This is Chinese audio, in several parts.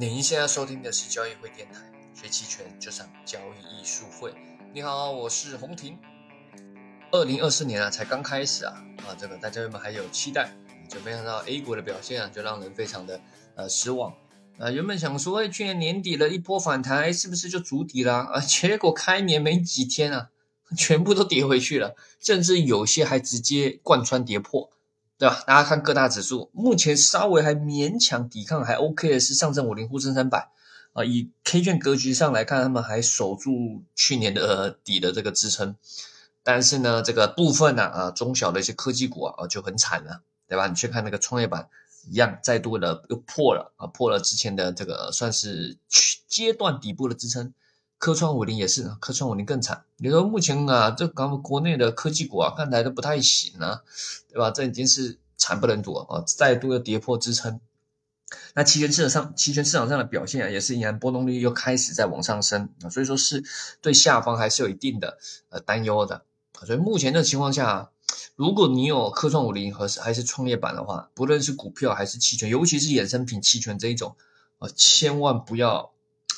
您现在收听的是交易会电台，学期权就上交易艺术会。你好，我是洪婷。二零二四年啊，才刚开始啊，啊，这个大家有没有还有期待？就没想到 A 股的表现啊，就让人非常的呃失望。啊，原本想说，哎，去年年底了一波反弹，是不是就筑底了？啊，结果开年没几天啊，全部都跌回去了，甚至有些还直接贯穿跌破。对吧？大家看各大指数，目前稍微还勉强抵抗，还 OK 的是上证五零、沪深三百啊。以 K 线格局上来看，他们还守住去年的底的这个支撑。但是呢，这个部分呢啊，中小的一些科技股啊就很惨了，对吧？你去看那个创业板，一样再度的又破了啊，破了之前的这个算是阶段底部的支撑。科创五零也是，科创五零更惨。你说目前啊，这咱们国内的科技股啊，看来都不太行啊，对吧？这已经是惨不忍睹啊，再度又跌破支撑。那期权市场上，期权市场上的表现啊，也是依然波动率又开始在往上升啊，所以说是对下方还是有一定的呃担忧的。所以目前的情况下，如果你有科创五零和还是创业板的话，不论是股票还是期权，尤其是衍生品期权这一种，呃，千万不要。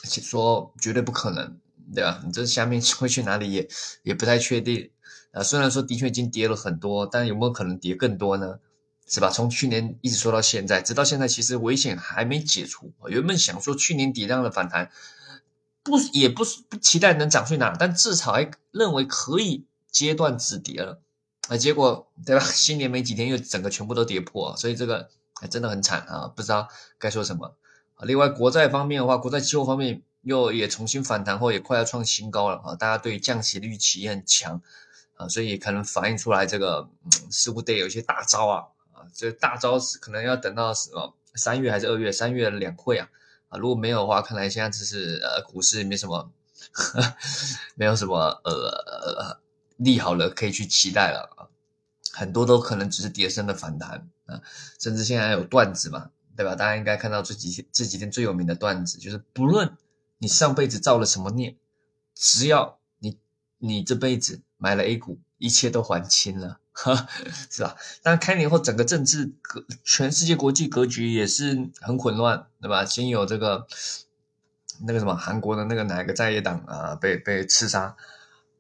说绝对不可能，对吧？你这下面 会去哪里也也不太确定。啊，虽然说的确已经跌了很多，但有没有可能跌更多呢？是吧？从去年一直说到现在，直到现在，其实危险还没解除。原本想说去年底这样的反弹，不也不是不期待能涨去哪，但至少还认为可以阶段止跌了。啊，结果对吧？新年没几天又整个全部都跌破，所以这个还真的很惨啊！不知道该说什么。啊另外，国债方面的话，国债期货方面又也重新反弹后，也快要创新高了啊！大家对降息的预期也很强啊，所以可能反映出来这个似乎得有一些大招啊啊！这大招是可能要等到什么三月还是二月？三月两会啊啊！如果没有的话，看来现在只是呃股市没什么，没有什么呃利好了可以去期待了啊！很多都可能只是跌升的反弹啊，甚至现在还有段子嘛。对吧？大家应该看到这几天这几天最有名的段子，就是不论你上辈子造了什么孽，只要你你这辈子买了 A 股，一切都还清了，是吧？但开年后整个政治格，全世界国际格局也是很混乱，对吧？先有这个那个什么韩国的那个哪个在野党啊被被刺杀，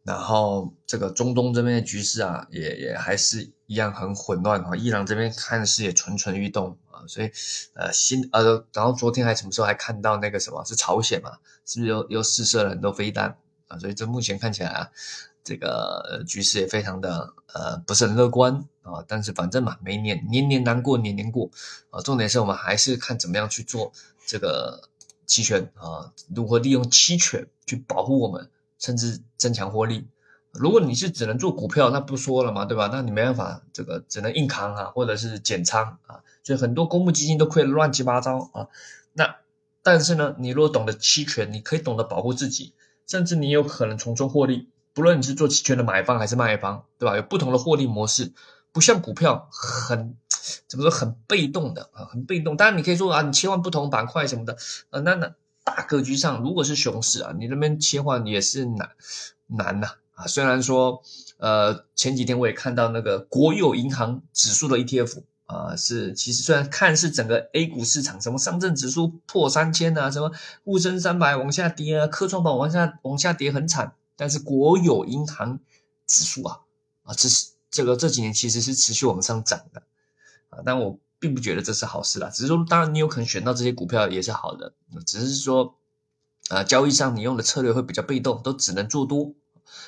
然后这个中东这边的局势啊也也还是一样很混乱啊，伊朗这边看似也蠢蠢欲动。所以，呃，新呃，然后昨天还什么时候还看到那个什么是朝鲜嘛？是不是又又试射了很多飞弹啊？所以这目前看起来啊，这个局势也非常的呃不是很乐观啊。但是反正嘛，每年年年难过年年过啊。重点是我们还是看怎么样去做这个期权啊，如何利用期权去保护我们，甚至增强获利。如果你是只能做股票，那不说了嘛，对吧？那你没办法，这个只能硬扛啊，或者是减仓啊。所以很多公募基金都亏得乱七八糟啊。那但是呢，你如果懂得期权，你可以懂得保护自己，甚至你有可能从中获利。不论你是做期权的买方还是卖方，对吧？有不同的获利模式，不像股票很怎么说很被动的啊，很被动。当然你可以说啊，你切换不同板块什么的呃，那那大格局上如果是熊市啊，你那边切换也是难难呐。虽然说，呃，前几天我也看到那个国有银行指数的 ETF 啊，是其实虽然看是整个 A 股市场，什么上证指数破三千啊，什么沪深三百往下跌啊，科创板往下往下跌很惨，但是国有银行指数啊，啊，这是这个这几年其实是持续往上涨的啊，但我并不觉得这是好事啦，只是说，当然你有可能选到这些股票也是好的，只是说，啊，交易上你用的策略会比较被动，都只能做多。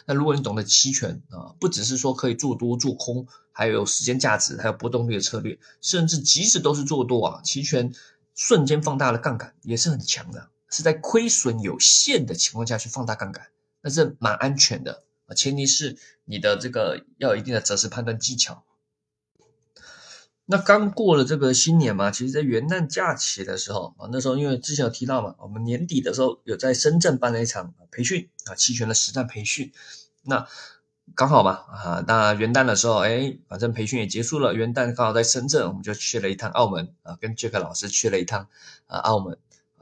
那如果你懂得期权啊，不只是说可以做多做空，还有时间价值，还有波动率的策略，甚至即使都是做多啊，期权瞬间放大了杠杆也是很强的，是在亏损有限的情况下去放大杠杆，那是蛮安全的啊，前提是你的这个要有一定的择时判断技巧。那刚过了这个新年嘛，其实，在元旦假期的时候啊，那时候因为之前有提到嘛，我们年底的时候有在深圳办了一场培训啊，期权的实战培训。那刚好嘛啊，那元旦的时候，哎，反正培训也结束了，元旦刚好在深圳，我们就去了一趟澳门啊，跟杰克老师去了一趟啊澳门。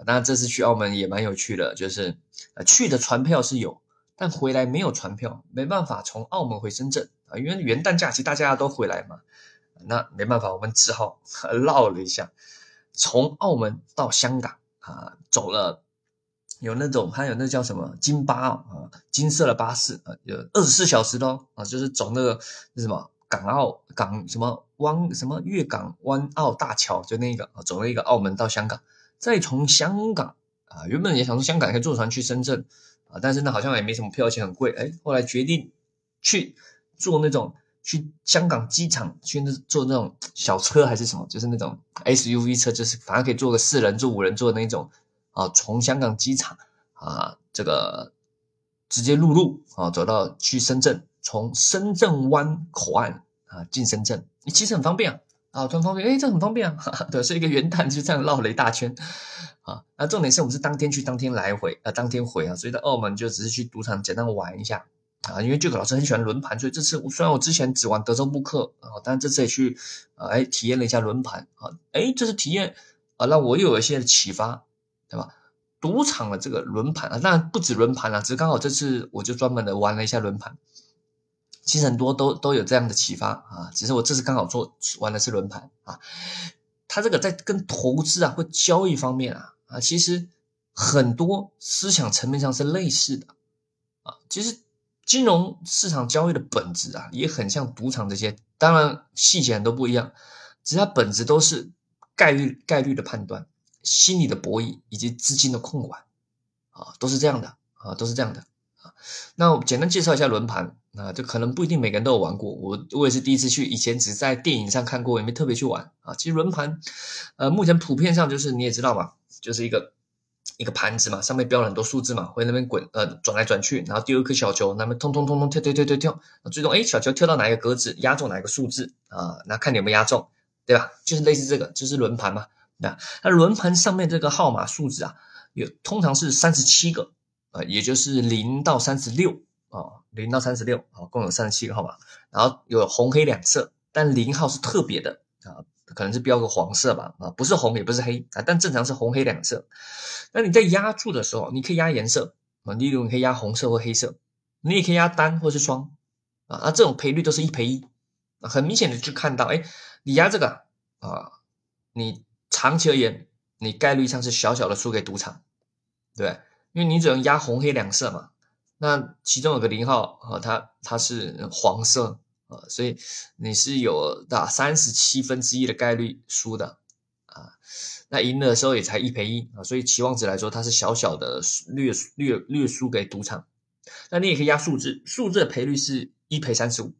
那这次去澳门也蛮有趣的，就是呃去的船票是有，但回来没有船票，没办法从澳门回深圳啊，因为元旦假期大家都回来嘛。那没办法，我们只好 绕了一下，从澳门到香港啊走了，有那种还有那叫什么金巴啊，金色的巴士啊，有二十四小时的哦啊，就是走那个那什么港澳港什么湾什么粤港湾澳大桥，就那个啊，走了一个澳门到香港，再从香港啊，原本也想从香港可以坐船去深圳啊，但是呢好像也没什么票钱很贵，哎，后来决定去坐那种。去香港机场去那坐那种小车还是什么，就是那种 SUV 车，就是反正可以坐个四人坐、五人坐的那种啊。从香港机场啊，这个直接陆路啊，走到去深圳，从深圳湾口岸啊进深圳，你其实很方便啊，啊，很方便，哎，这很方便啊，哈哈对，是一个元旦就这样绕了一大圈啊。那重点是我们是当天去，当天来回啊，当天回啊，所以在澳门就只是去赌场简单玩一下。啊，因为这个老师很喜欢轮盘，所以这次虽然我之前只玩德州扑克啊，但这次也去啊，哎，体验了一下轮盘啊，哎，这次体验啊，让我又有一些启发，对吧？赌场的这个轮盘啊，当然不止轮盘啊，只是刚好这次我就专门的玩了一下轮盘，其实很多都都有这样的启发啊，只是我这次刚好做玩的是轮盘啊，它这个在跟投资啊或交易方面啊啊，其实很多思想层面上是类似的啊，其实。金融市场交易的本质啊，也很像赌场这些，当然细节很多不一样，只是它本质都是概率概率的判断、心理的博弈以及资金的控管啊，都是这样的啊，都是这样的啊。那我简单介绍一下轮盘啊，这可能不一定每个人都有玩过，我我也是第一次去，以前只在电影上看过，也没特别去玩啊。其实轮盘，呃，目前普遍上就是你也知道嘛，就是一个。一个盘子嘛，上面标了很多数字嘛，会那边滚，呃，转来转去，然后丢一颗小球，那么通通通通跳跳跳跳跳，最终哎，小球跳到哪一个格子，压中哪一个数字啊？那看你有没有压中，对吧？就是类似这个，就是轮盘嘛。那那轮盘上面这个号码数字啊，有通常是三十七个，啊，也就是零到三十六啊，零到三十六啊，共有三十七个号码，然后有红黑两色，但零号是特别的啊。可能是标个黄色吧，啊，不是红也不是黑啊，但正常是红黑两色。那你在压注的时候，你可以压颜色啊，例如你可以压红色或黑色，你也可以压单或是双啊，那这种赔率都是一赔一啊，很明显的就看到，哎，你压这个啊，你长期而言，你概率上是小小的输给赌场，对，因为你只能压红黑两色嘛，那其中有个零号啊，它它是黄色。所以你是有打三十七分之一的概率输的啊，那赢的时候也才一赔一啊，所以期望值来说它是小小的略略略输给赌场。那你也可以压数字，数字的赔率是一赔三十五，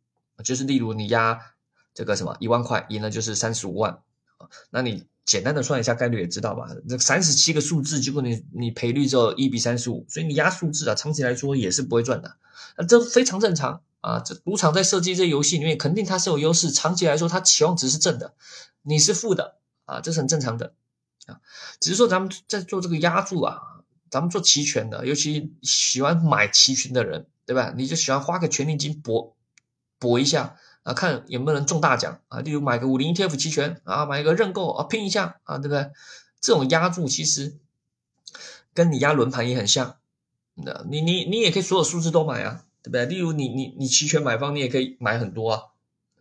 就是例如你压这个什么一万块，赢了就是三十五万啊。那你简单的算一下概率也知道吧？这三十七个数字，结果你你赔率只有一比三十五，所以你压数字啊，长期来说也是不会赚的，那这非常正常。啊，这赌场在设计这游戏里面，肯定它是有优势。长期来说，它期望值是正的，你是负的啊，这是很正常的啊。只是说咱们在做这个压注啊，咱们做期权的，尤其喜欢买期权的人，对吧？你就喜欢花个权利金搏搏一下啊，看有没有人中大奖啊。例如买个五零 ETF 期权啊，买一个认购啊，拼一下啊，对不对？这种压注其实跟你压轮盘也很像。那你你你也可以所有数字都买啊。对不对？例如你你你期权买方，你也可以买很多啊。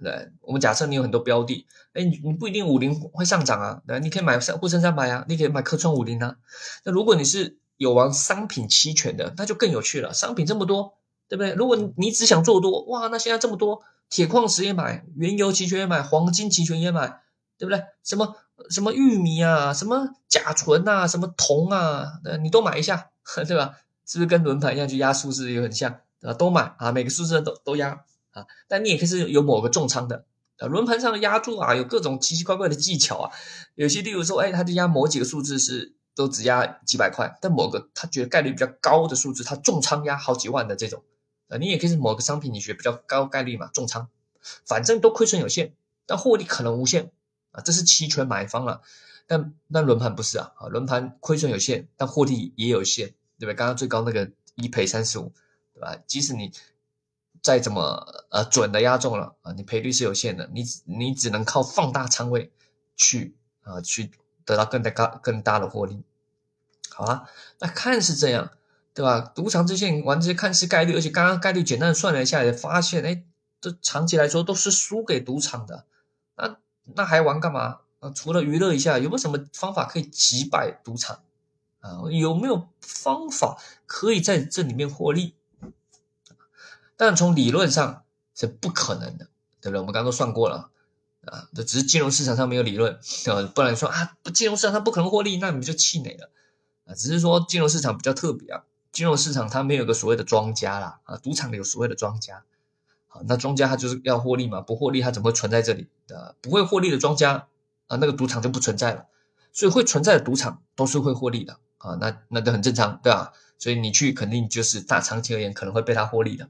对，我们假设你有很多标的，哎，你你不一定五零会上涨啊。对，你可以买沪深三百啊，你可以买科创五零啊。那如果你是有玩商品期权的，那就更有趣了。商品这么多，对不对？如果你只想做多，哇，那现在这么多，铁矿石也买，原油期权也买，黄金期权也买，对不对？什么什么玉米啊，什么甲醇啊，什么铜啊，你都买一下，对吧？是不是跟轮盘一样，去压数字也很像？啊，都买啊，每个数字都都压啊，但你也可以是有某个重仓的啊。轮盘上的压注啊，有各种奇奇怪怪的技巧啊。有些例如说，哎，他就压某几个数字是都只压几百块，但某个他觉得概率比较高的数字，他重仓压好几万的这种啊。你也可以是某个商品，你学比较高概率嘛，重仓，反正都亏损有限，但获利可能无限啊。这是期权买方了，但但轮盘不是啊啊，轮盘亏损有限，但获利也有限，对吧？刚刚最高那个一赔三十五。啊，即使你再怎么呃准的压中了啊，你赔率是有限的，你你只能靠放大仓位去啊去得到更大高更大的获利。好啊，那看是这样，对吧？赌场这些玩这些看似概率，而且刚刚概率简单的算了一下，也发现哎，这长期来说都是输给赌场的。那那还玩干嘛？啊，除了娱乐一下，有没有什么方法可以击败赌场？啊？有没有方法可以在这里面获利？但从理论上是不可能的，对不对？我们刚刚都算过了啊，这只是金融市场上没有理论啊，不然说啊，金融市场上不可能获利，那你们就气馁了啊。只是说金融市场比较特别啊，金融市场它没有个所谓的庄家啦啊，赌场里有所谓的庄家，好，那庄家他就是要获利嘛，不获利他怎么会存在这里的？不会获利的庄家啊，那个赌场就不存在了，所以会存在的赌场都是会获利的啊，那那都很正常，对吧？所以你去肯定就是大长期而言可能会被他获利的。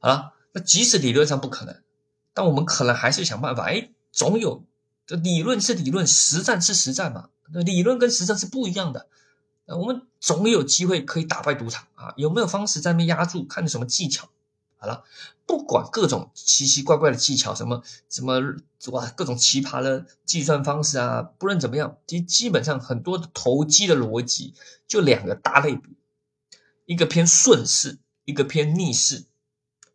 好了，那即使理论上不可能，但我们可能还是想办法。哎，总有这理论是理论，实战是实战嘛。那理论跟实战是不一样的。我们总有机会可以打败赌场啊！有没有方式在那边压住？看你什么技巧。好了，不管各种奇奇怪怪的技巧，什么什么哇，各种奇葩的计算方式啊，不论怎么样，基基本上很多的投机的逻辑就两个大类比，一个偏顺势，一个偏逆势。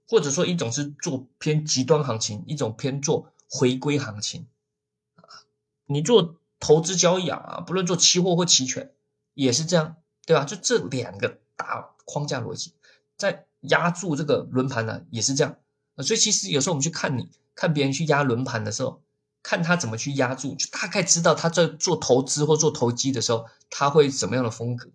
或者说，一种是做偏极端行情，一种偏做回归行情啊。你做投资交易啊，不论做期货或期权，也是这样，对吧？就这两个大框架逻辑，在压住这个轮盘呢，也是这样。所以其实有时候我们去看你看别人去压轮盘的时候，看他怎么去压住，就大概知道他在做投资或做投机的时候，他会什么样的风格。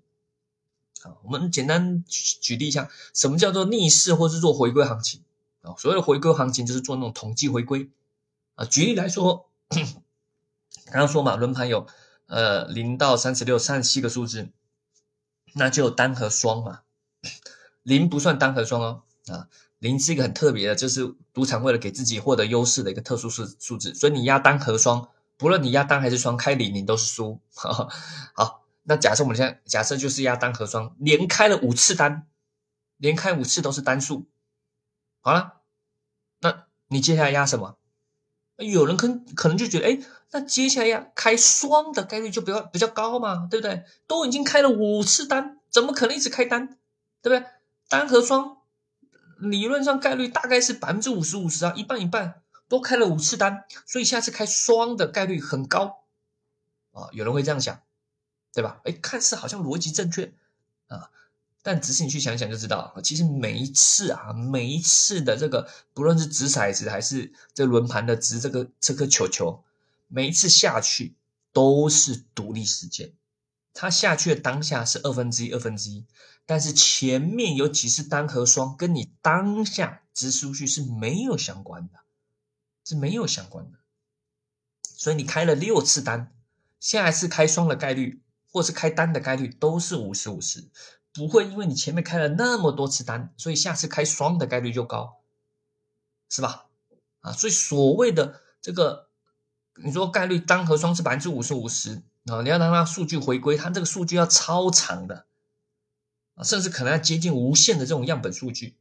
啊，我们简单举举例一下，什么叫做逆势或是做回归行情啊？所谓的回归行情就是做那种统计回归啊。举例来说，刚刚说嘛，轮盘有呃零到三十六、三十七个数字，那就单和双嘛。零不算单和双哦啊，零是一个很特别的，就是赌场为了给自己获得优势的一个特殊数数字，所以你压单和双，不论你压单还是双，开零你都是输。好。那假设我们现在假设就是压单和双，连开了五次单，连开五次都是单数，好了，那你接下来压什么？有人可可能就觉得，哎，那接下来压开双的概率就比较比较高嘛，对不对？都已经开了五次单，怎么可能一直开单？对不对？单和双理论上概率大概是百分之五十五十啊，一半一半，都开了五次单，所以下次开双的概率很高啊，有人会这样想。对吧？哎，看似好像逻辑正确啊，但仔细你去想想就知道，其实每一次啊，每一次的这个，不论是掷骰子还是这轮盘的掷这个这颗球球，每一次下去都是独立事件。它下去的当下是二分之一，二分之一，但是前面有几次单和双，跟你当下掷出去是没有相关的，是没有相关的。所以你开了六次单，下一次开双的概率。或是开单的概率都是五十五十，不会因为你前面开了那么多次单，所以下次开双的概率就高，是吧？啊，所以所谓的这个，你说概率单和双是百分之五十五十啊，你要让它数据回归，它这个数据要超长的啊，甚至可能要接近无限的这种样本数据。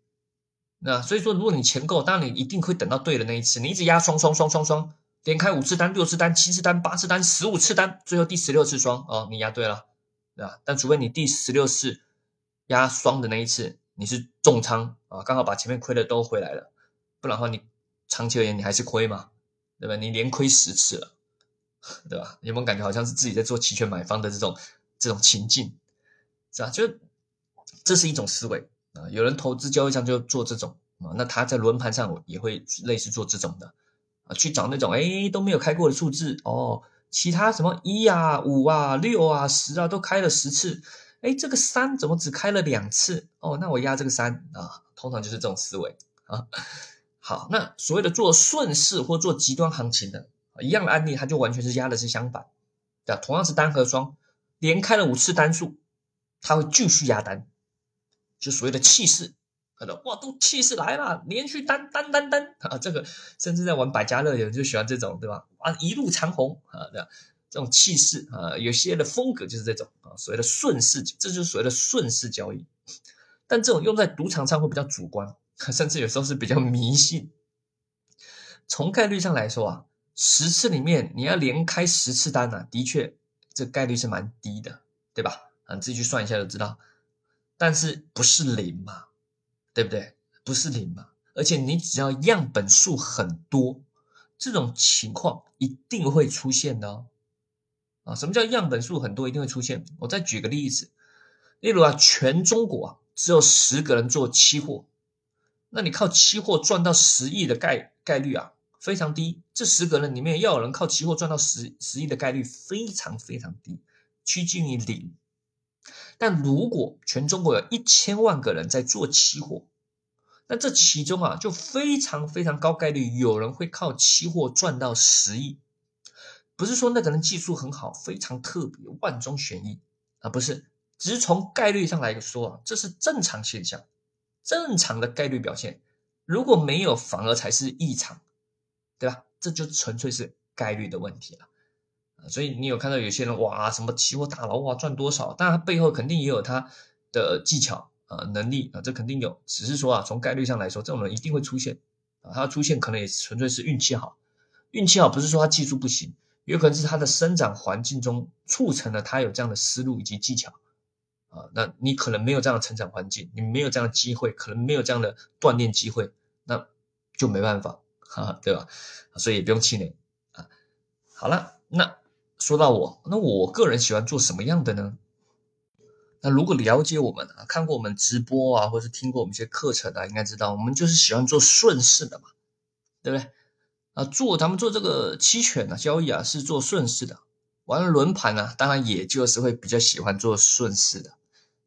那所以说，如果你钱够，当然你一定会等到对的那一次，你一直压双双双双双。连开五次单、六次单、七次单、八次单、十五次单，最后第十六次双哦，你压对了，对吧？但除非你第十六次压双的那一次你是重仓啊，刚好把前面亏的都回来了，不然的话你长期而言你还是亏嘛，对吧？你连亏十次了，对吧？有没有感觉好像是自己在做期权买方的这种这种情境，是吧？就这是一种思维啊，有人投资交易上就做这种啊，那他在轮盘上也会类似做这种的。啊，去找那种哎都没有开过的数字哦，其他什么一啊、五啊、六啊、十啊都开了十次，哎，这个三怎么只开了两次？哦，那我压这个三啊，通常就是这种思维啊。好，那所谓的做顺势或做极端行情的一样的案例，它就完全是压的是相反，对？同样是单和双，连开了五次单数，它会继续压单，就所谓的气势。可能哇，都气势来了，连续单单单单 啊！这个甚至在玩百家乐，有人就喜欢这种，对吧？啊，一路长虹啊，这样这种气势啊，有些的风格就是这种啊，所谓的顺势，这就是所谓的顺势交易。但这种用在赌场上会比较主观，甚至有时候是比较迷信。从概率上来说啊，十次里面你要连开十次单呢，的确这概率是蛮低的，对吧？啊，你自己去算一下就知道。但是不是零嘛？对不对？不是零嘛？而且你只要样本数很多，这种情况一定会出现的哦。啊。什么叫样本数很多一定会出现？我再举个例子，例如啊，全中国啊只有十个人做期货，那你靠期货赚到十亿的概概率啊非常低。这十个人里面要有人靠期货赚到十十亿的概率非常非常低，趋近于零。但如果全中国有一千万个人在做期货，那这其中啊，就非常非常高概率有人会靠期货赚到十亿。不是说那个人技术很好，非常特别，万中选一啊，不是，只是从概率上来说啊，这是正常现象，正常的概率表现。如果没有，反而才是异常，对吧？这就纯粹是概率的问题了。所以你有看到有些人哇，什么期货大佬哇赚多少？但他背后肯定也有他的技巧啊能力啊，这肯定有。只是说啊，从概率上来说，这种人一定会出现啊。他出现可能也纯粹是运气好，运气好不是说他技术不行，有可能是他的生长环境中促成了他有这样的思路以及技巧啊。那你可能没有这样的成长环境，你没有这样的机会，可能没有这样的锻炼机会，那就没办法，哈，对吧？所以也不用气馁啊。好了，那。说到我，那我个人喜欢做什么样的呢？那如果了解我们啊，看过我们直播啊，或者听过我们一些课程啊，应该知道我们就是喜欢做顺势的嘛，对不对？啊，做咱们做这个期权啊交易啊，是做顺势的。玩轮盘呢，当然也就是会比较喜欢做顺势的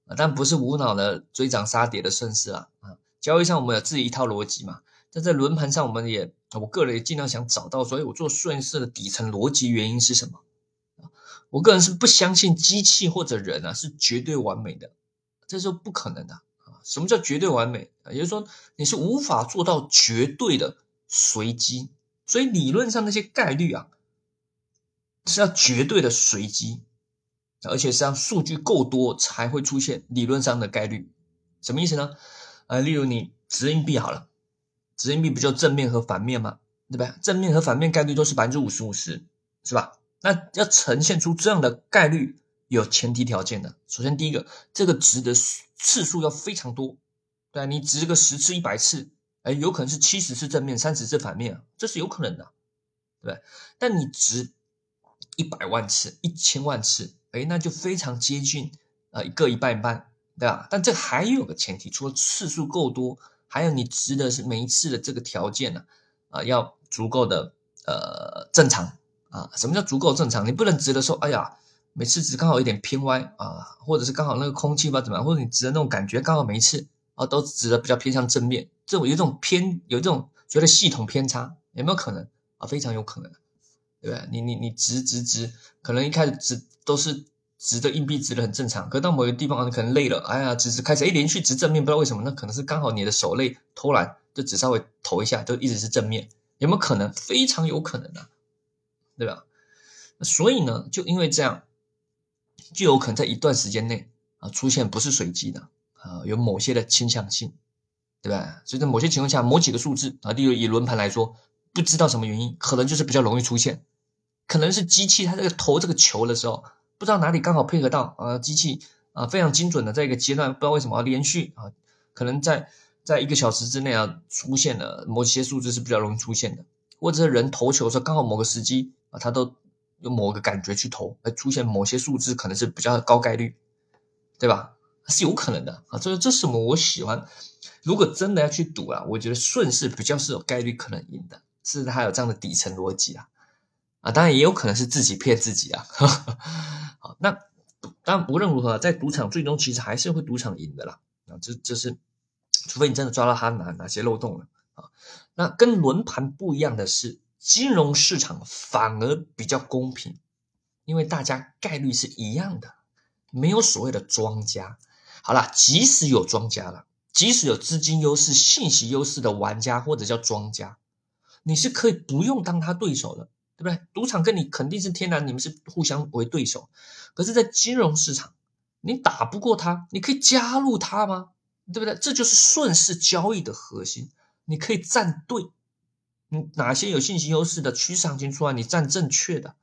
啊，但不是无脑的追涨杀跌的顺势啊。啊，交易上我们有自己一套逻辑嘛，但在轮盘上，我们也我个人也尽量想找到，所以我做顺势的底层逻辑原因是什么？我个人是不相信机器或者人啊是绝对完美的，这是不可能的啊！什么叫绝对完美？也就是说你是无法做到绝对的随机，所以理论上那些概率啊是要绝对的随机，而且是要数据够多才会出现理论上的概率。什么意思呢？呃，例如你掷硬币好了，掷硬币不就正面和反面吗？对吧？正面和反面概率都是百分之五十五十，是吧？那要呈现出这样的概率，有前提条件的。首先，第一个，这个值的次数要非常多，对啊你值个十次、一百次，哎，有可能是七十次正面，三十次反面啊，这是有可能的，对对？但你值一百万次、一千万次，哎，那就非常接近，呃，一个一半一半，对吧？但这还有个前提，除了次数够多，还有你值的是每一次的这个条件呢，啊，要足够的呃正常。啊，什么叫足够正常？你不能直的说，哎呀，每次直刚好有点偏歪啊，或者是刚好那个空气吧怎么样，或者你直的那种感觉刚好每一次啊都直的比较偏向正面，这种有这种偏，有这种觉得系统偏差，有没有可能啊？非常有可能，对不对？你你你直直直，可能一开始直都是直的硬币直的很正常，可到某个地方你可能累了，哎呀，直直开始哎连续直正面，不知道为什么，那可能是刚好你的手累偷懒，就只稍微投一下，就一直是正面，有没有可能？非常有可能的。对吧？所以呢，就因为这样，就有可能在一段时间内啊出现不是随机的啊，有某些的倾向性，对吧？所以在某些情况下，某几个数字啊，例如以轮盘来说，不知道什么原因，可能就是比较容易出现，可能是机器它这个投这个球的时候，不知道哪里刚好配合到啊，机器啊非常精准的在一个阶段，不知道为什么连续啊，可能在在一个小时之内啊出现了某些数字是比较容易出现的，或者是人投球的时候刚好某个时机。啊，他都用某个感觉去投，而出现某些数字可能是比较高概率，对吧？是有可能的啊。这这是什么？我喜欢。如果真的要去赌啊，我觉得顺势比较是有概率可能赢的，是它有这样的底层逻辑啊。啊，当然也有可能是自己骗自己啊。好，那当然无论如何，在赌场最终其实还是会赌场赢的啦。啊，这这是，除非你真的抓到他哪哪些漏洞了啊。那跟轮盘不一样的是。金融市场反而比较公平，因为大家概率是一样的，没有所谓的庄家。好了，即使有庄家了，即使有资金优势、信息优势的玩家或者叫庄家，你是可以不用当他对手的，对不对？赌场跟你肯定是天然，你们是互相为对手。可是，在金融市场，你打不过他，你可以加入他吗？对不对？这就是顺势交易的核心，你可以站队。你哪些有信息优势的趋势行情出来，你站正确的，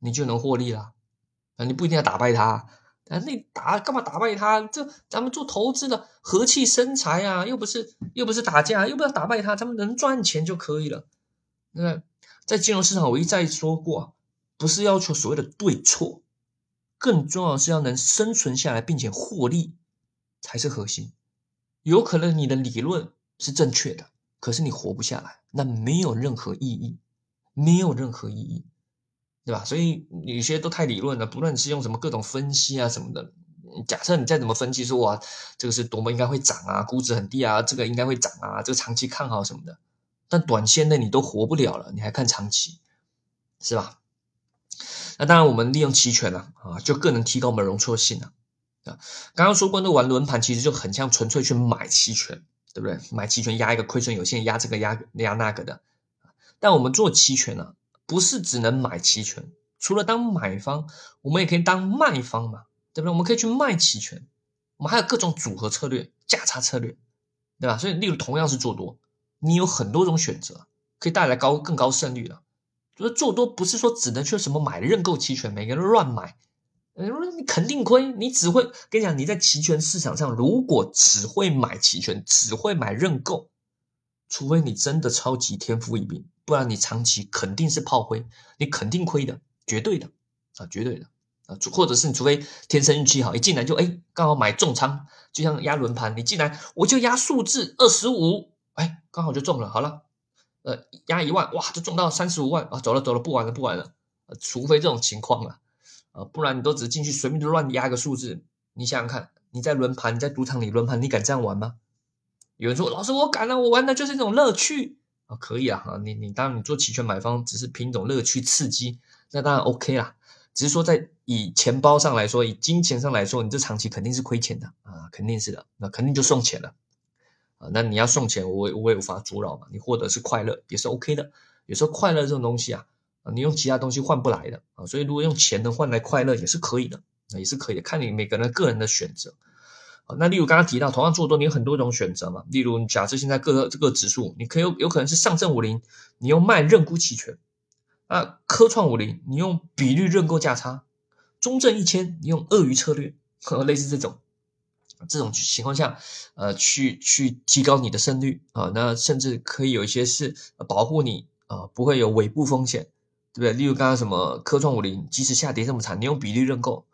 你就能获利了。啊，你不一定要打败他，啊，你打干嘛打败他？这咱们做投资的和气生财啊，又不是又不是打架，又不要打败他，咱们能赚钱就可以了。那在金融市场，我一再说过，不是要求所谓的对错，更重要是要能生存下来并且获利才是核心。有可能你的理论是正确的，可是你活不下来，那没有任何意义，没有任何意义，对吧？所以有些都太理论了，不论是用什么各种分析啊什么的，假设你再怎么分析说哇，这个是多么应该会涨啊，估值很低啊，这个应该会涨啊，这个长期看好什么的，但短线内你都活不了了，你还看长期，是吧？那当然，我们利用期权呢，啊，就更能提高我们容错性了。啊，刚刚说过，那玩轮盘其实就很像纯粹去买期权，对不对？买期权压一个亏损有限，压这个压压那个的。但我们做期权呢，不是只能买期权，除了当买方，我们也可以当卖方嘛，对不对？我们可以去卖期权，我们还有各种组合策略、价差策略，对吧？所以，例如同样是做多，你有很多种选择，可以带来高更高胜率的。就是做多不是说只能去什么买认购期权，每个人乱买。你说你肯定亏，你只会跟你讲，你在期权市场上，如果只会买期权，只会买认购，除非你真的超级天赋异禀，不然你长期肯定是炮灰，你肯定亏的，绝对的啊，绝对的啊，或者是你除非天生运气好，一进来就哎刚好买重仓，就像压轮盘，你进来我就压数字二十五，哎刚好就中了，好了，呃压一万哇就中到三十五万啊，走了走了不玩了不玩了，除非这种情况了。啊，不然你都只是进去随便乱压个数字，你想想看，你在轮盘，你在赌场里轮盘，你敢这样玩吗？有人说，老师我敢啊，我玩的就是一种乐趣啊，可以啊，哈，你你当然你做期权买方只是凭一种乐趣刺激，那当然 OK 啦，只是说在以钱包上来说，以金钱上来说，你这长期肯定是亏钱的啊，肯定是的，那肯定就送钱了啊，那你要送钱，我我也无法阻扰嘛，你获得是快乐也是 OK 的，有时候快乐这种东西啊。啊，你用其他东西换不来的啊，所以如果用钱能换来快乐也是可以的，也是可以的，看你每个人个人的选择。啊，那例如刚刚提到，同样做多你有很多种选择嘛，例如你假设现在各个这个指数，你可以有有可能是上证五零，你用卖认沽期权；啊，科创五零，你用比率认购价差；中证一千，你用鳄鱼策略，类似这种，这种情况下，呃，去去提高你的胜率啊，那甚至可以有一些是保护你啊，不会有尾部风险。对不对？例如刚刚什么科创五零，即使下跌这么惨，你用比例认购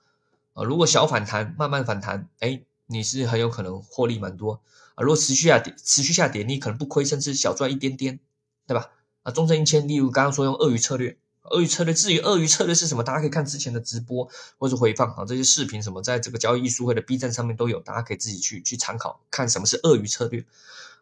啊，如果小反弹，慢慢反弹，哎，你是很有可能获利蛮多啊。如果持续下跌，持续下跌，你可能不亏，甚至小赚一点点，对吧？啊，中证一千，例如刚刚说用鳄鱼策略，鳄鱼策略，至于鳄鱼策略是什么，大家可以看之前的直播或者回放啊，这些视频什么，在这个交易艺术会的 B 站上面都有，大家可以自己去去参考，看什么是鳄鱼策略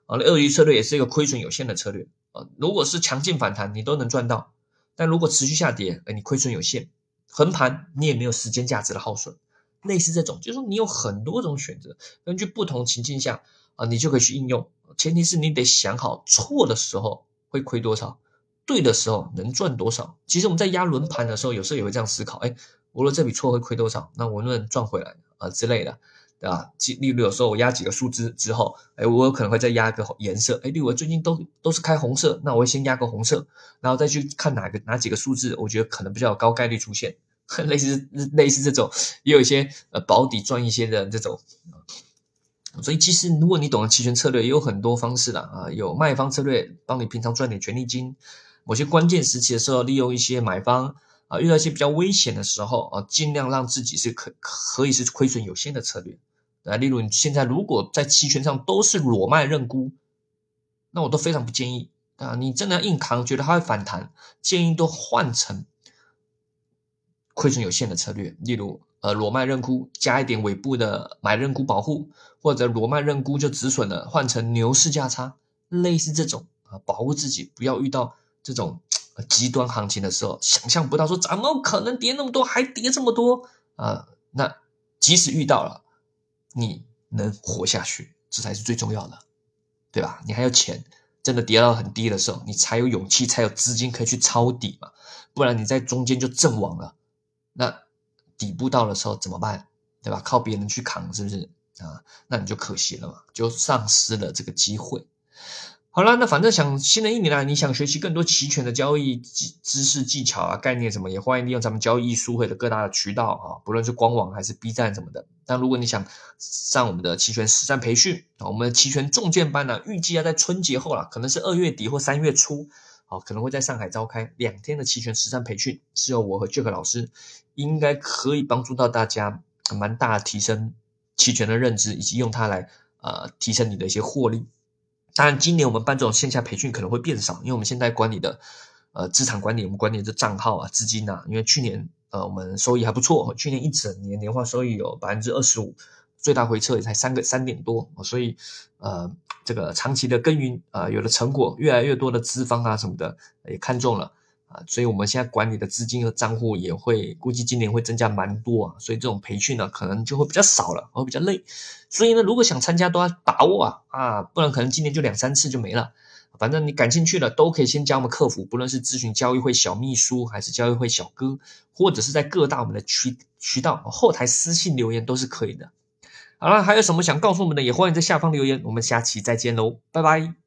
啊。鳄鱼策略也是一个亏损有限的策略啊，如果是强劲反弹，你都能赚到。但如果持续下跌，哎，你亏损有限；横盘你也没有时间价值的耗损。类似这种，就是说你有很多种选择，根据不同情境下啊，你就可以去应用。前提是你得想好，错的时候会亏多少，对的时候能赚多少。其实我们在压轮盘的时候，有时候也会这样思考：哎，无论这笔错会亏多少，那我能不能赚回来啊之类的。啊，例如有时候我压几个数字之后，哎，我有可能会再压一个颜色，哎，例如我最近都都是开红色，那我会先压个红色，然后再去看哪个哪几个数字，我觉得可能比较有高概率出现，类似类似这种，也有一些呃保底赚一些的这种，所以其实如果你懂得期权策略，也有很多方式的啊，有卖方策略帮你平常赚点权利金，某些关键时期的时候利用一些买方啊，遇到一些比较危险的时候啊，尽量让自己是可可以是亏损有限的策略。啊，例如你现在如果在期权上都是裸卖认沽，那我都非常不建议啊。你真的要硬扛，觉得它会反弹，建议都换成亏损有限的策略。例如，呃，裸卖认沽加一点尾部的买认沽保护，或者裸卖认沽就止损了，换成牛市价差，类似这种啊，保护自己不要遇到这种极端行情的时候，想象不到说怎么可能跌那么多，还跌这么多啊？那即使遇到了。你能活下去，这才是最重要的，对吧？你还有钱，真的跌到很低的时候，你才有勇气，才有资金可以去抄底嘛。不然你在中间就阵亡了，那底部到的时候怎么办？对吧？靠别人去扛，是不是啊？那你就可惜了嘛，就丧失了这个机会。好了，那反正想新的一年啊，你想学习更多期权的交易知知识技巧啊、概念什么，也欢迎利用咱们交易书会的各大的渠道啊，不论是官网还是 B 站什么的。但如果你想上我们的期权实战培训啊，我们的期权重剑班呢，预计要在春节后了，可能是二月底或三月初好，可能会在上海召开两天的期权实战培训，是由我和 Jack 老师，应该可以帮助到大家蛮大提升期权的认知，以及用它来呃提升你的一些获利。当然，今年我们办这种线下培训可能会变少，因为我们现在管理的呃资产管理，我们管理的账号啊、资金呐，因为去年呃我们收益还不错，去年一整年年化收益有百分之二十五，最大回撤也才三个三点多，所以呃这个长期的耕耘啊有了成果，越来越多的资方啊什么的也看中了。啊，所以我们现在管理的资金和账户也会估计今年会增加蛮多啊，所以这种培训呢可能就会比较少了，会比较累。所以呢，如果想参加都要把握啊啊，不然可能今年就两三次就没了。反正你感兴趣的都可以先加我们客服，不论是咨询交易会小秘书还是交易会小哥，或者是在各大我们的渠渠道后台私信留言都是可以的。好了，还有什么想告诉我们的，也欢迎在下方留言。我们下期再见喽，拜拜。